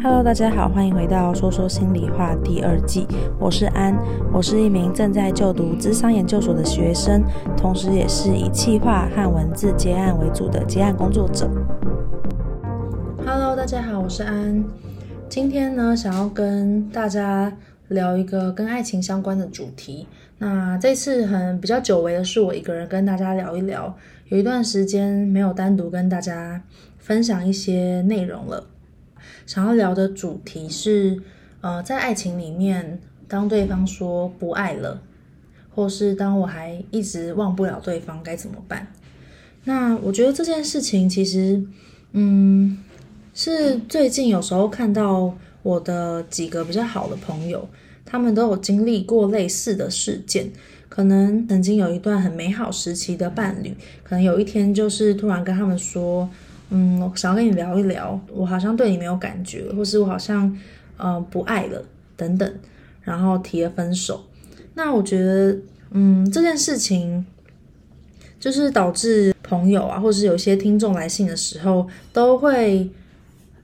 Hello，大家好，欢迎回到说说心里话第二季。我是安，我是一名正在就读咨商研究所的学生，同时也是以企划和文字接案为主的接案工作者。Hello，大家好，我是安。今天呢，想要跟大家聊一个跟爱情相关的主题。那这次很比较久违的是，我一个人跟大家聊一聊。有一段时间没有单独跟大家分享一些内容了。想要聊的主题是，呃，在爱情里面，当对方说不爱了，或是当我还一直忘不了对方，该怎么办？那我觉得这件事情其实，嗯，是最近有时候看到我的几个比较好的朋友，他们都有经历过类似的事件。可能曾经有一段很美好时期的伴侣，可能有一天就是突然跟他们说。嗯，我想要跟你聊一聊，我好像对你没有感觉，或是我好像呃不爱了等等，然后提了分手。那我觉得，嗯，这件事情就是导致朋友啊，或是有些听众来信的时候，都会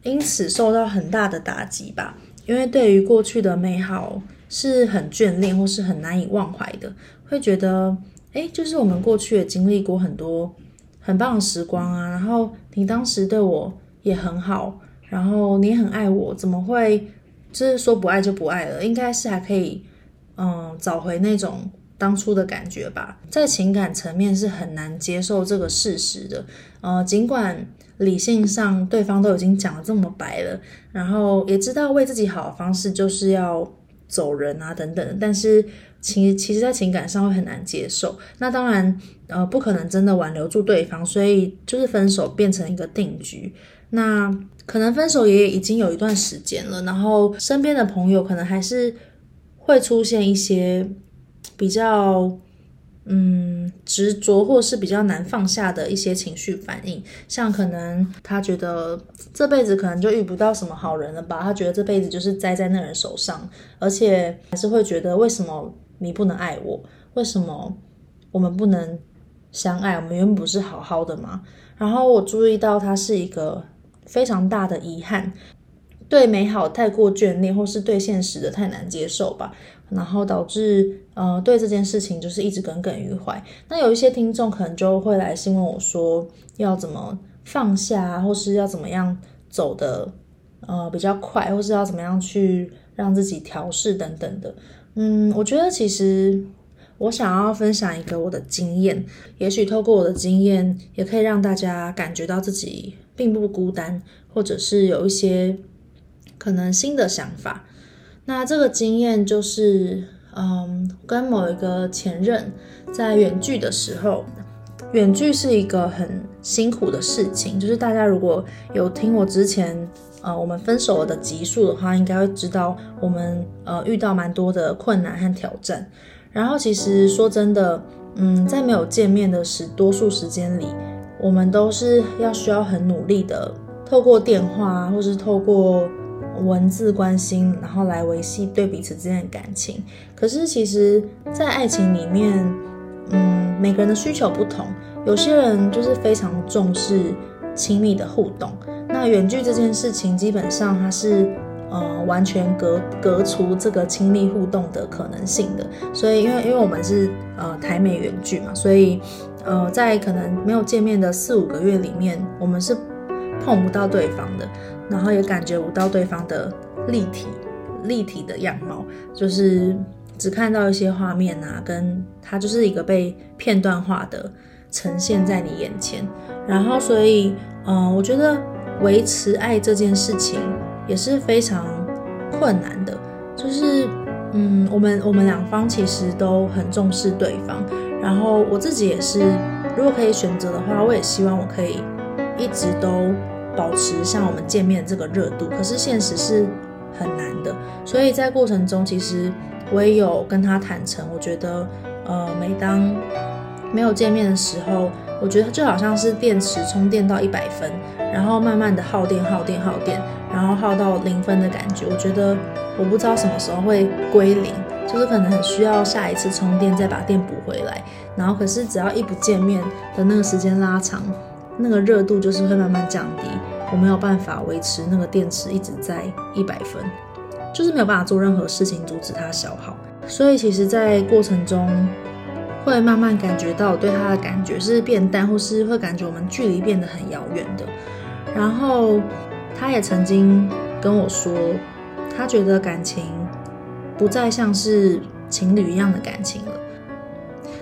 因此受到很大的打击吧。因为对于过去的美好是很眷恋，或是很难以忘怀的，会觉得，诶，就是我们过去也经历过很多。很棒的时光啊，然后你当时对我也很好，然后你很爱我，怎么会就是说不爱就不爱了？应该是还可以，嗯，找回那种当初的感觉吧。在情感层面是很难接受这个事实的，呃，尽管理性上对方都已经讲得这么白了，然后也知道为自己好的方式就是要走人啊等等，但是。其其实，在情感上会很难接受。那当然，呃，不可能真的挽留住对方，所以就是分手变成一个定局。那可能分手也已经有一段时间了，然后身边的朋友可能还是会出现一些比较嗯执着或是比较难放下的一些情绪反应，像可能他觉得这辈子可能就遇不到什么好人了吧，他觉得这辈子就是栽在那人手上，而且还是会觉得为什么。你不能爱我，为什么我们不能相爱？我们原本不是好好的吗？然后我注意到他是一个非常大的遗憾，对美好太过眷恋，或是对现实的太难接受吧。然后导致呃对这件事情就是一直耿耿于怀。那有一些听众可能就会来信问我说，要怎么放下，或是要怎么样走的呃比较快，或是要怎么样去让自己调试等等的。嗯，我觉得其实我想要分享一个我的经验，也许透过我的经验，也可以让大家感觉到自己并不孤单，或者是有一些可能新的想法。那这个经验就是，嗯，跟某一个前任在远距的时候，远距是一个很辛苦的事情，就是大家如果有听我之前。呃，我们分手了的集数的话，应该会知道我们呃遇到蛮多的困难和挑战。然后其实说真的，嗯，在没有见面的时多数时间里，我们都是要需要很努力的，透过电话或是透过文字关心，然后来维系对彼此之间的感情。可是其实，在爱情里面，嗯，每个人的需求不同，有些人就是非常重视亲密的互动。那远距这件事情，基本上它是呃完全隔隔除这个亲密互动的可能性的。所以，因为因为我们是呃台美远距嘛，所以呃在可能没有见面的四五个月里面，我们是碰不到对方的，然后也感觉不到对方的立体立体的样貌，就是只看到一些画面啊，跟它就是一个被片段化的呈现在你眼前。然后，所以呃我觉得。维持爱这件事情也是非常困难的，就是，嗯，我们我们两方其实都很重视对方，然后我自己也是，如果可以选择的话，我也希望我可以一直都保持像我们见面这个热度，可是现实是很难的，所以在过程中，其实我也有跟他坦诚，我觉得，呃，每当没有见面的时候。我觉得就好像是电池充电到一百分，然后慢慢的耗电、耗电、耗电，然后耗到零分的感觉。我觉得我不知道什么时候会归零，就是可能很需要下一次充电再把电补回来。然后可是只要一不见面的那个时间拉长，那个热度就是会慢慢降低。我没有办法维持那个电池一直在一百分，就是没有办法做任何事情阻止它消耗。所以其实，在过程中会慢慢感觉到我对他的感觉是变淡，或是会感觉我们距离变得很遥远的。然后他也曾经跟我说，他觉得感情不再像是情侣一样的感情了。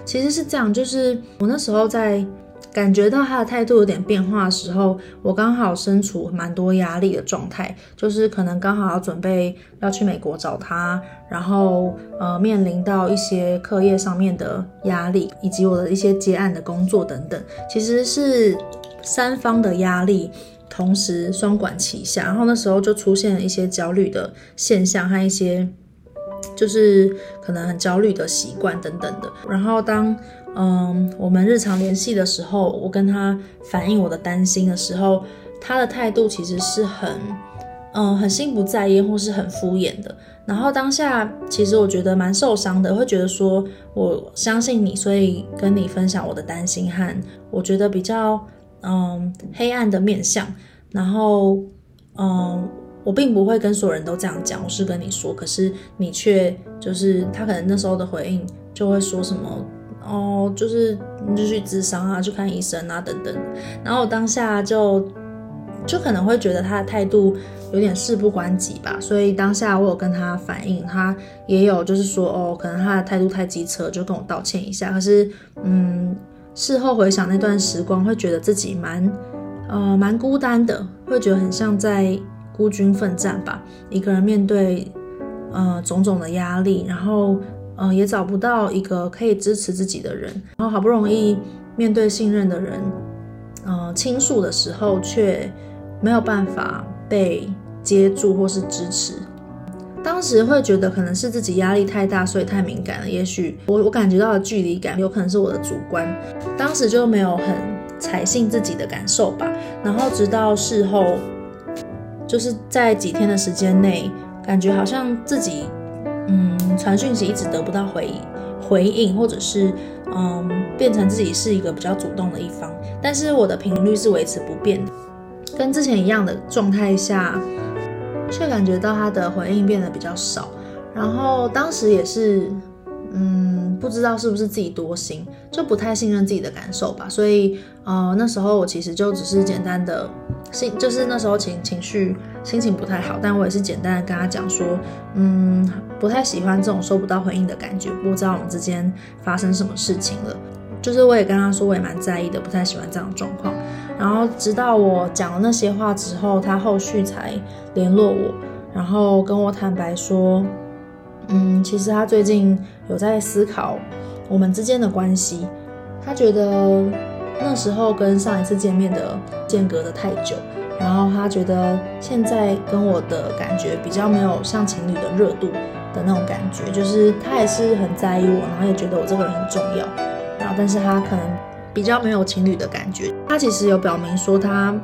其实是这样，就是我那时候在。感觉到他的态度有点变化的时候，我刚好身处蛮多压力的状态，就是可能刚好要准备要去美国找他，然后呃面临到一些课业上面的压力，以及我的一些接案的工作等等，其实是三方的压力同时双管齐下，然后那时候就出现了一些焦虑的现象和一些就是可能很焦虑的习惯等等的，然后当。嗯，我们日常联系的时候，我跟他反映我的担心的时候，他的态度其实是很，嗯，很心不在焉或是很敷衍的。然后当下其实我觉得蛮受伤的，会觉得说我相信你，所以跟你分享我的担心和我觉得比较嗯黑暗的面向。然后嗯，我并不会跟所有人都这样讲，我是跟你说，可是你却就是他可能那时候的回应就会说什么。哦，就是你就去咨商啊，去看医生啊，等等。然后我当下就就可能会觉得他的态度有点事不关己吧，所以当下我有跟他反映，他也有就是说哦，可能他的态度太机车，就跟我道歉一下。可是嗯，事后回想那段时光，会觉得自己蛮呃蛮孤单的，会觉得很像在孤军奋战吧，一个人面对呃种种的压力，然后。嗯、也找不到一个可以支持自己的人，然后好不容易面对信任的人，呃，倾诉的时候却没有办法被接住或是支持。当时会觉得可能是自己压力太大，所以太敏感了。也许我我感觉到的距离感，有可能是我的主观。当时就没有很采信自己的感受吧。然后直到事后，就是在几天的时间内，感觉好像自己。传讯息一直得不到回回应，或者是嗯，变成自己是一个比较主动的一方，但是我的频率是维持不变的，跟之前一样的状态下，却感觉到他的回应变得比较少，然后当时也是。嗯，不知道是不是自己多心，就不太信任自己的感受吧。所以，呃，那时候我其实就只是简单的心，就是那时候情情绪心情不太好，但我也是简单的跟他讲说，嗯，不太喜欢这种收不到回应的感觉，不知道我们之间发生什么事情了。就是我也跟他说，我也蛮在意的，不太喜欢这样的状况。然后直到我讲了那些话之后，他后续才联络我，然后跟我坦白说。嗯，其实他最近有在思考我们之间的关系，他觉得那时候跟上一次见面的间隔得太久，然后他觉得现在跟我的感觉比较没有像情侣的热度的那种感觉，就是他还是很在意我，然后也觉得我这个人很重要，然后但是他可能比较没有情侣的感觉，他其实有表明说他。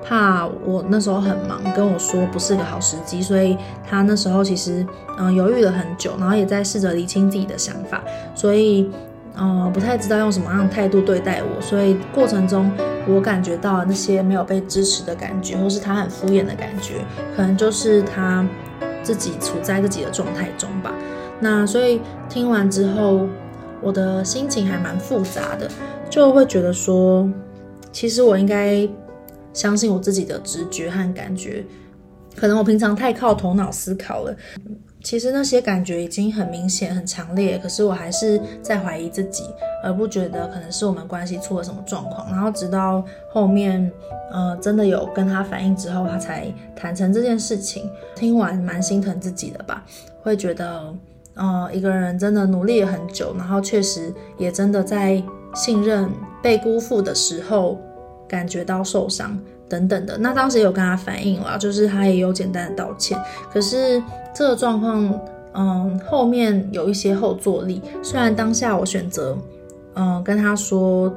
怕我那时候很忙，跟我说不是个好时机，所以他那时候其实嗯犹豫了很久，然后也在试着理清自己的想法，所以嗯不太知道用什么样的态度对待我，所以过程中我感觉到那些没有被支持的感觉，或是他很敷衍的感觉，可能就是他自己处在自己的状态中吧。那所以听完之后，我的心情还蛮复杂的，就会觉得说，其实我应该。相信我自己的直觉和感觉，可能我平常太靠头脑思考了。其实那些感觉已经很明显、很强烈，可是我还是在怀疑自己，而不觉得可能是我们关系出了什么状况。然后直到后面，呃，真的有跟他反映之后，他才坦诚这件事情。听完蛮心疼自己的吧，会觉得，呃，一个人真的努力了很久，然后确实也真的在信任被辜负的时候。感觉到受伤等等的，那当时有跟他反映了，就是他也有简单的道歉。可是这个状况，嗯，后面有一些后坐力。虽然当下我选择，嗯，跟他说，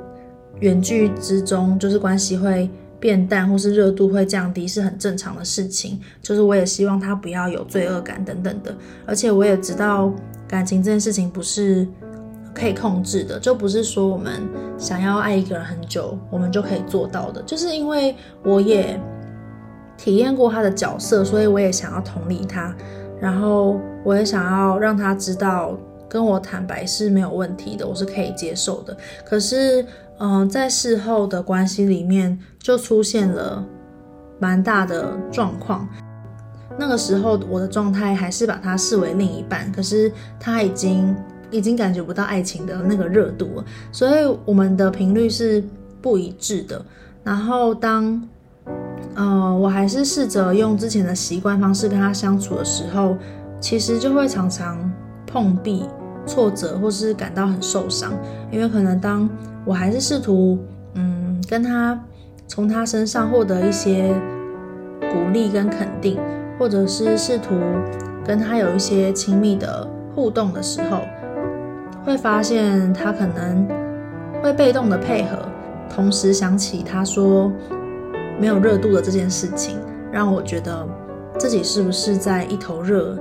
远距之中就是关系会变淡，或是热度会降低，是很正常的事情。就是我也希望他不要有罪恶感等等的。而且我也知道，感情这件事情不是。可以控制的，就不是说我们想要爱一个人很久，我们就可以做到的。就是因为我也体验过他的角色，所以我也想要同理他，然后我也想要让他知道跟我坦白是没有问题的，我是可以接受的。可是，嗯、在事后的关系里面就出现了蛮大的状况。那个时候我的状态还是把他视为另一半，可是他已经已经感觉不到爱情的那个热度了，所以我们的频率是不一致的。然后当呃，我还是试着用之前的习惯方式跟他相处的时候，其实就会常常碰壁、挫折，或是感到很受伤。因为可能当我还是试图嗯跟他从他身上获得一些鼓励跟肯定，或者是试图跟他有一些亲密的互动的时候，会发现他可能会被动的配合，同时想起他说。没有热度的这件事情，让我觉得自己是不是在一头热？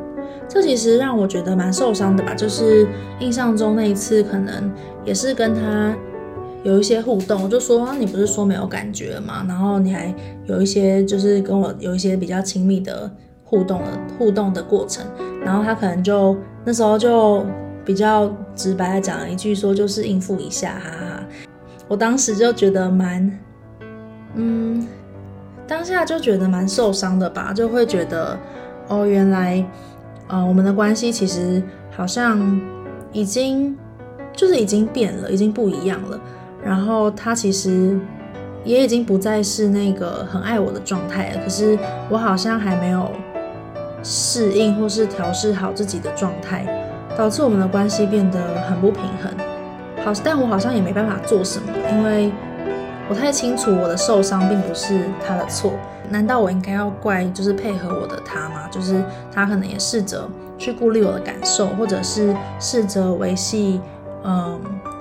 这其实让我觉得蛮受伤的吧。就是印象中那一次，可能也是跟他有一些互动，我就说，你不是说没有感觉了吗？然后你还有一些就是跟我有一些比较亲密的互动的互动的过程，然后他可能就那时候就比较直白的讲了一句说，就是应付一下，哈哈。我当时就觉得蛮，嗯。当下就觉得蛮受伤的吧，就会觉得，哦，原来，呃，我们的关系其实好像已经就是已经变了，已经不一样了。然后他其实也已经不再是那个很爱我的状态了。可是我好像还没有适应或是调试好自己的状态，导致我们的关系变得很不平衡。好，但我好像也没办法做什么，因为。我太清楚我的受伤并不是他的错，难道我应该要怪就是配合我的他吗？就是他可能也试着去顾虑我的感受，或者是试着维系嗯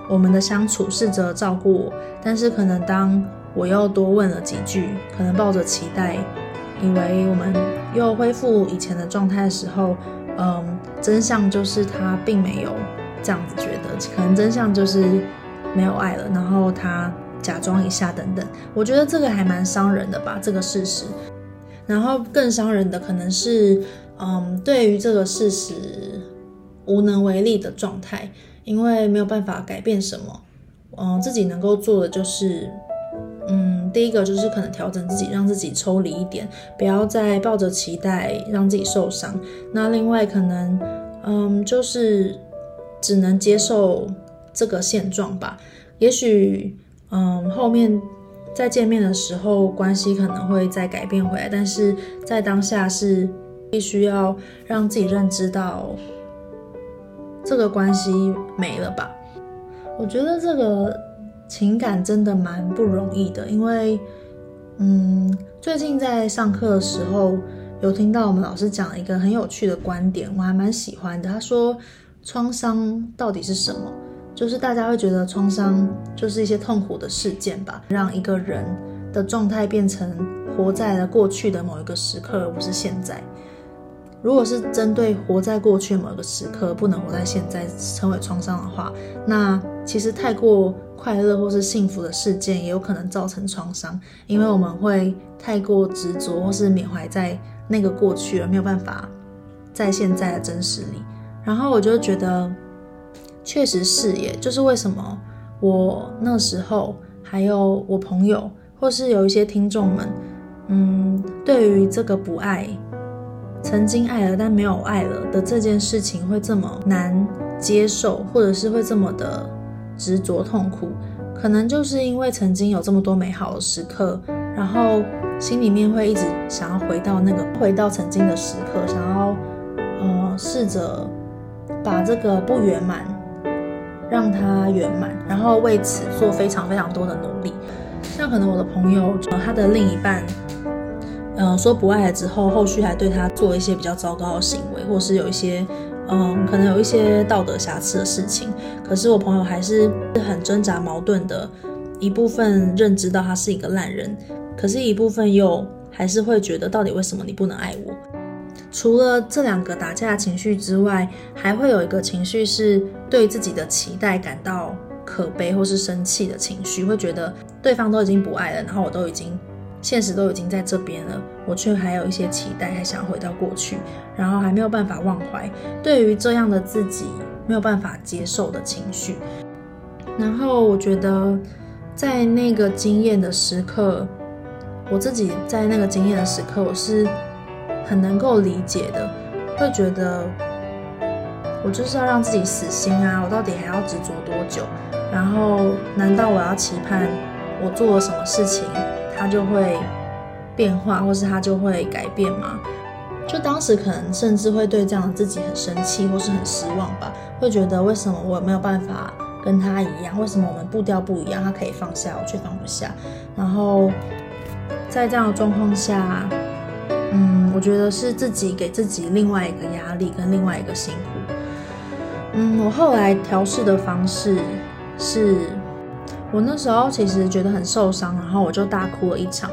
我们的相处，试着照顾我。但是可能当我又多问了几句，可能抱着期待，以为我们又恢复以前的状态的时候，嗯，真相就是他并没有这样子觉得，可能真相就是没有爱了，然后他。假装一下等等，我觉得这个还蛮伤人的吧，这个事实。然后更伤人的可能是，嗯，对于这个事实无能为力的状态，因为没有办法改变什么。嗯，自己能够做的就是，嗯，第一个就是可能调整自己，让自己抽离一点，不要再抱着期待让自己受伤。那另外可能，嗯，就是只能接受这个现状吧，也许。嗯，后面再见面的时候，关系可能会再改变回来，但是在当下是必须要让自己认知到这个关系没了吧。我觉得这个情感真的蛮不容易的，因为嗯，最近在上课的时候有听到我们老师讲一个很有趣的观点，我还蛮喜欢的。他说，创伤到底是什么？就是大家会觉得创伤就是一些痛苦的事件吧，让一个人的状态变成活在了过去的某一个时刻，而不是现在。如果是针对活在过去某一个时刻，不能活在现在，称为创伤的话，那其实太过快乐或是幸福的事件也有可能造成创伤，因为我们会太过执着或是缅怀在那个过去，而没有办法在现在的真实里。然后我就觉得。确实是耶，就是为什么我那时候还有我朋友，或是有一些听众们，嗯，对于这个不爱，曾经爱了但没有爱了的这件事情会这么难接受，或者是会这么的执着痛苦，可能就是因为曾经有这么多美好的时刻，然后心里面会一直想要回到那个，回到曾经的时刻，想要呃试着把这个不圆满。让他圆满，然后为此做非常非常多的努力。像可能我的朋友，他的另一半，嗯、呃，说不爱了之后，后续还对他做一些比较糟糕的行为，或是有一些，嗯，可能有一些道德瑕疵的事情。可是我朋友还是很挣扎矛盾的，一部分认知到他是一个烂人，可是一部分又还是会觉得，到底为什么你不能爱我？除了这两个打架情绪之外，还会有一个情绪是对自己的期待感到可悲或是生气的情绪，会觉得对方都已经不爱了，然后我都已经现实都已经在这边了，我却还有一些期待，还想回到过去，然后还没有办法忘怀。对于这样的自己，没有办法接受的情绪。然后我觉得，在那个经验的时刻，我自己在那个经验的时刻，我是很能够理解的，会觉得我就是要让自己死心啊！我到底还要执着多久？然后，难道我要期盼我做了什么事情？他就会变化，或是他就会改变吗？就当时可能甚至会对这样的自己很生气，或是很失望吧，会觉得为什么我没有办法跟他一样？为什么我们步调不一样？他可以放下，我却放不下。然后在这样的状况下，我觉得是自己给自己另外一个压力跟另外一个辛苦。嗯，我后来调试的方式是。我那时候其实觉得很受伤，然后我就大哭了一场。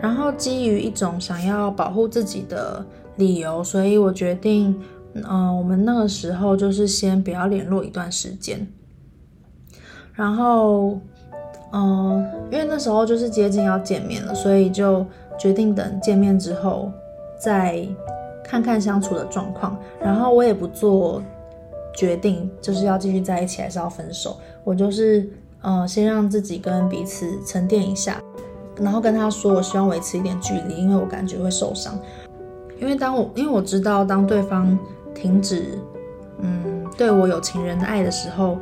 然后基于一种想要保护自己的理由，所以我决定，嗯、我们那个时候就是先不要联络一段时间。然后，嗯、因为那时候就是接近要见面了，所以就决定等见面之后再看看相处的状况。然后我也不做决定，就是要继续在一起还是要分手，我就是。呃，先让自己跟彼此沉淀一下，然后跟他说，我希望维持一点距离，因为我感觉会受伤。因为当我，因为我知道，当对方停止，嗯，对我有情人的爱的时候，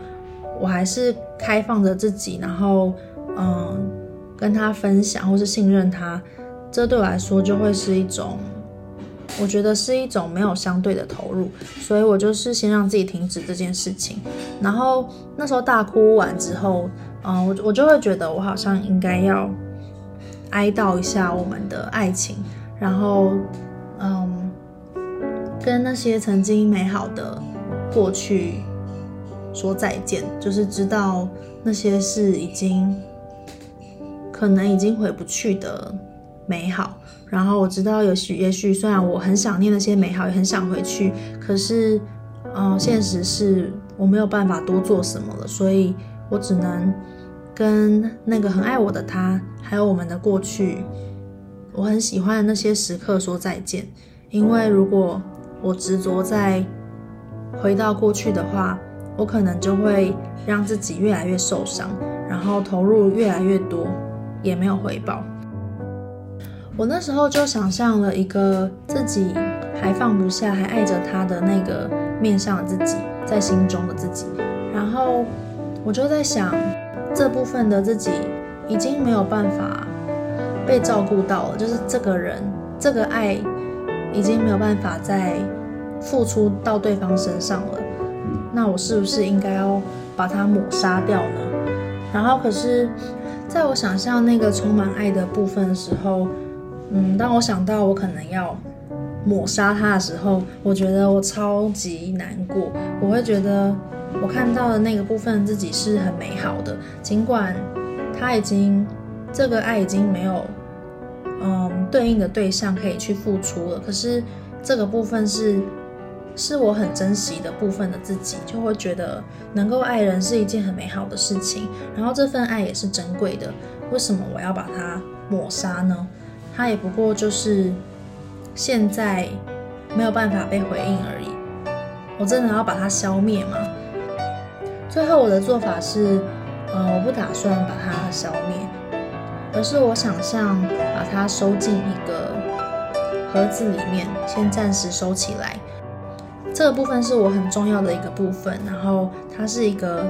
我还是开放着自己，然后，嗯，跟他分享或是信任他，这对我来说就会是一种。我觉得是一种没有相对的投入，所以我就是先让自己停止这件事情。然后那时候大哭完之后，嗯，我我就会觉得我好像应该要哀悼一下我们的爱情，然后嗯，跟那些曾经美好的过去说再见，就是知道那些是已经可能已经回不去的美好。然后我知道，也许也许，虽然我很想念那些美好，也很想回去，可是，嗯、现实是我没有办法多做什么了，所以我只能跟那个很爱我的他，还有我们的过去，我很喜欢的那些时刻说再见。因为如果我执着在回到过去的话，我可能就会让自己越来越受伤，然后投入越来越多，也没有回报。我那时候就想象了一个自己还放不下、还爱着他的那个面向自己，在心中的自己。然后我就在想，这部分的自己已经没有办法被照顾到了，就是这个人、这个爱已经没有办法再付出到对方身上了。那我是不是应该要把它抹杀掉呢？然后，可是在我想象那个充满爱的部分的时候，嗯，当我想到我可能要抹杀他的时候，我觉得我超级难过。我会觉得我看到的那个部分自己是很美好的，尽管他已经这个爱已经没有嗯对应的对象可以去付出了，可是这个部分是是我很珍惜的部分的自己，就会觉得能够爱人是一件很美好的事情，然后这份爱也是珍贵的。为什么我要把它抹杀呢？他也不过就是现在没有办法被回应而已。我真的要把它消灭吗？最后我的做法是，呃，我不打算把它消灭，而是我想象把它收进一个盒子里面，先暂时收起来。这个部分是我很重要的一个部分，然后它是一个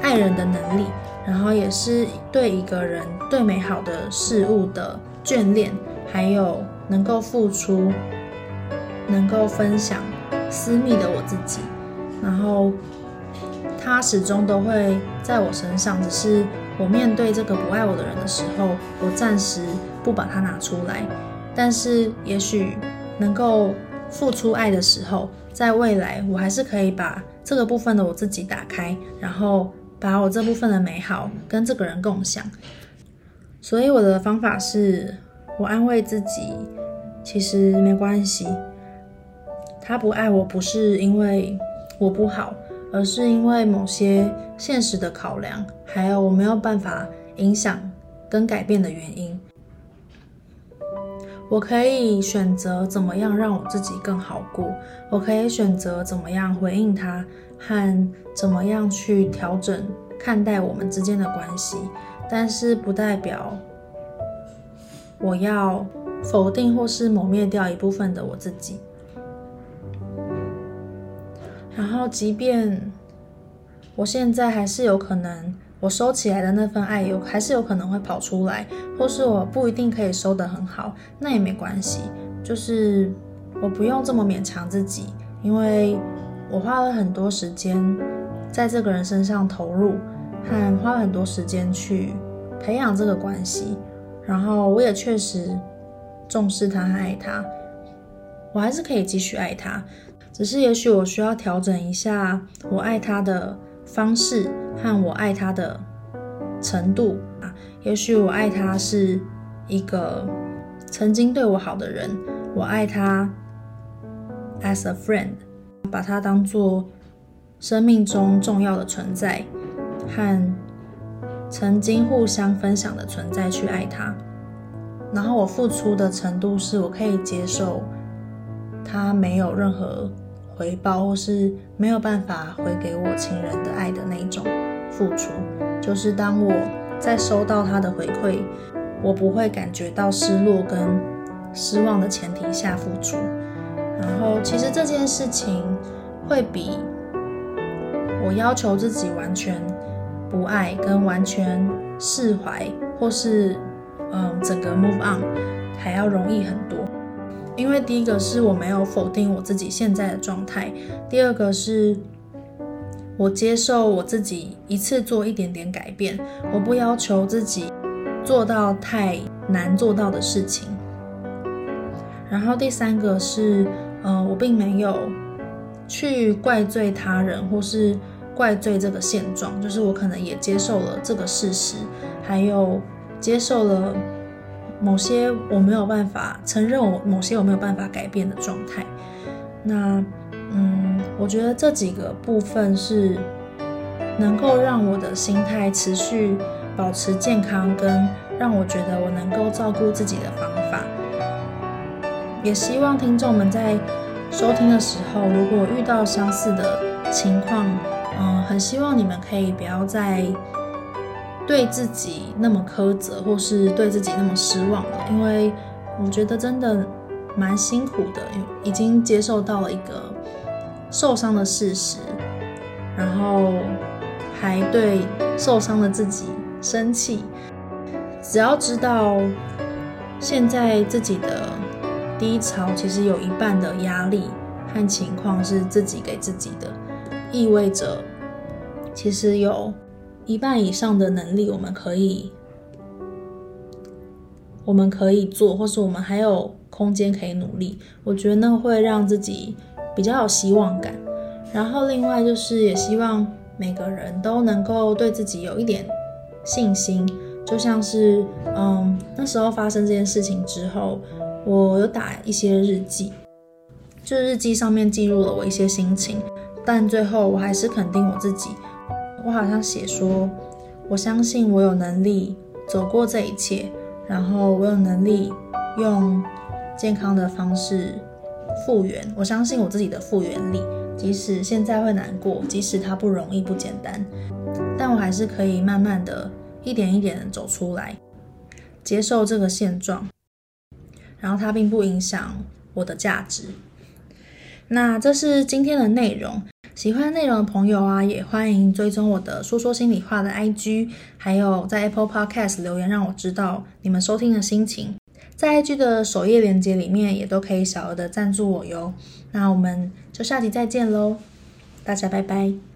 爱人的能力，然后也是对一个人对美好的事物的。眷恋，还有能够付出、能够分享私密的我自己，然后他始终都会在我身上。只是我面对这个不爱我的人的时候，我暂时不把它拿出来。但是也许能够付出爱的时候，在未来我还是可以把这个部分的我自己打开，然后把我这部分的美好跟这个人共享。所以我的方法是，我安慰自己，其实没关系。他不爱我，不是因为我不好，而是因为某些现实的考量，还有我没有办法影响跟改变的原因。我可以选择怎么样让我自己更好过，我可以选择怎么样回应他，和怎么样去调整看待我们之间的关系。但是不代表我要否定或是抹灭掉一部分的我自己。然后，即便我现在还是有可能。我收起来的那份爱有还是有可能会跑出来，或是我不一定可以收得很好，那也没关系。就是我不用这么勉强自己，因为我花了很多时间在这个人身上投入，和花很多时间去培养这个关系，然后我也确实重视他和爱他，我还是可以继续爱他，只是也许我需要调整一下我爱他的方式。和我爱他的程度啊，也许我爱他是一个曾经对我好的人，我爱他 as a friend，把他当做生命中重要的存在和曾经互相分享的存在去爱他，然后我付出的程度是我可以接受他没有任何回报或是没有办法回给我情人的爱的那一种。付出，就是当我在收到他的回馈，我不会感觉到失落跟失望的前提下付出。然后，其实这件事情会比我要求自己完全不爱跟完全释怀，或是嗯整个 move on 还要容易很多。因为第一个是我没有否定我自己现在的状态，第二个是。我接受我自己一次做一点点改变，我不要求自己做到太难做到的事情。然后第三个是，呃，我并没有去怪罪他人或是怪罪这个现状，就是我可能也接受了这个事实，还有接受了某些我没有办法承认我某些我没有办法改变的状态。那。嗯，我觉得这几个部分是能够让我的心态持续保持健康，跟让我觉得我能够照顾自己的方法。也希望听众们在收听的时候，如果遇到相似的情况，嗯，很希望你们可以不要再对自己那么苛责，或是对自己那么失望了，因为我觉得真的蛮辛苦的，已经接受到了一个。受伤的事实，然后还对受伤的自己生气。只要知道现在自己的低潮，其实有一半的压力和情况是自己给自己的，意味着其实有一半以上的能力，我们可以，我们可以做，或是我们还有空间可以努力。我觉得那会让自己。比较有希望感，然后另外就是也希望每个人都能够对自己有一点信心，就像是嗯那时候发生这件事情之后，我有打一些日记，就日记上面记录了我一些心情，但最后我还是肯定我自己，我好像写说，我相信我有能力走过这一切，然后我有能力用健康的方式。复原，我相信我自己的复原力，即使现在会难过，即使它不容易、不简单，但我还是可以慢慢的一点一点的走出来，接受这个现状，然后它并不影响我的价值。那这是今天的内容，喜欢内容的朋友啊，也欢迎追踪我的说说心里话的 IG，还有在 Apple Podcast 留言，让我知道你们收听的心情。在 IG 的首页链接里面也都可以小额的赞助我哟。那我们就下集再见喽，大家拜拜。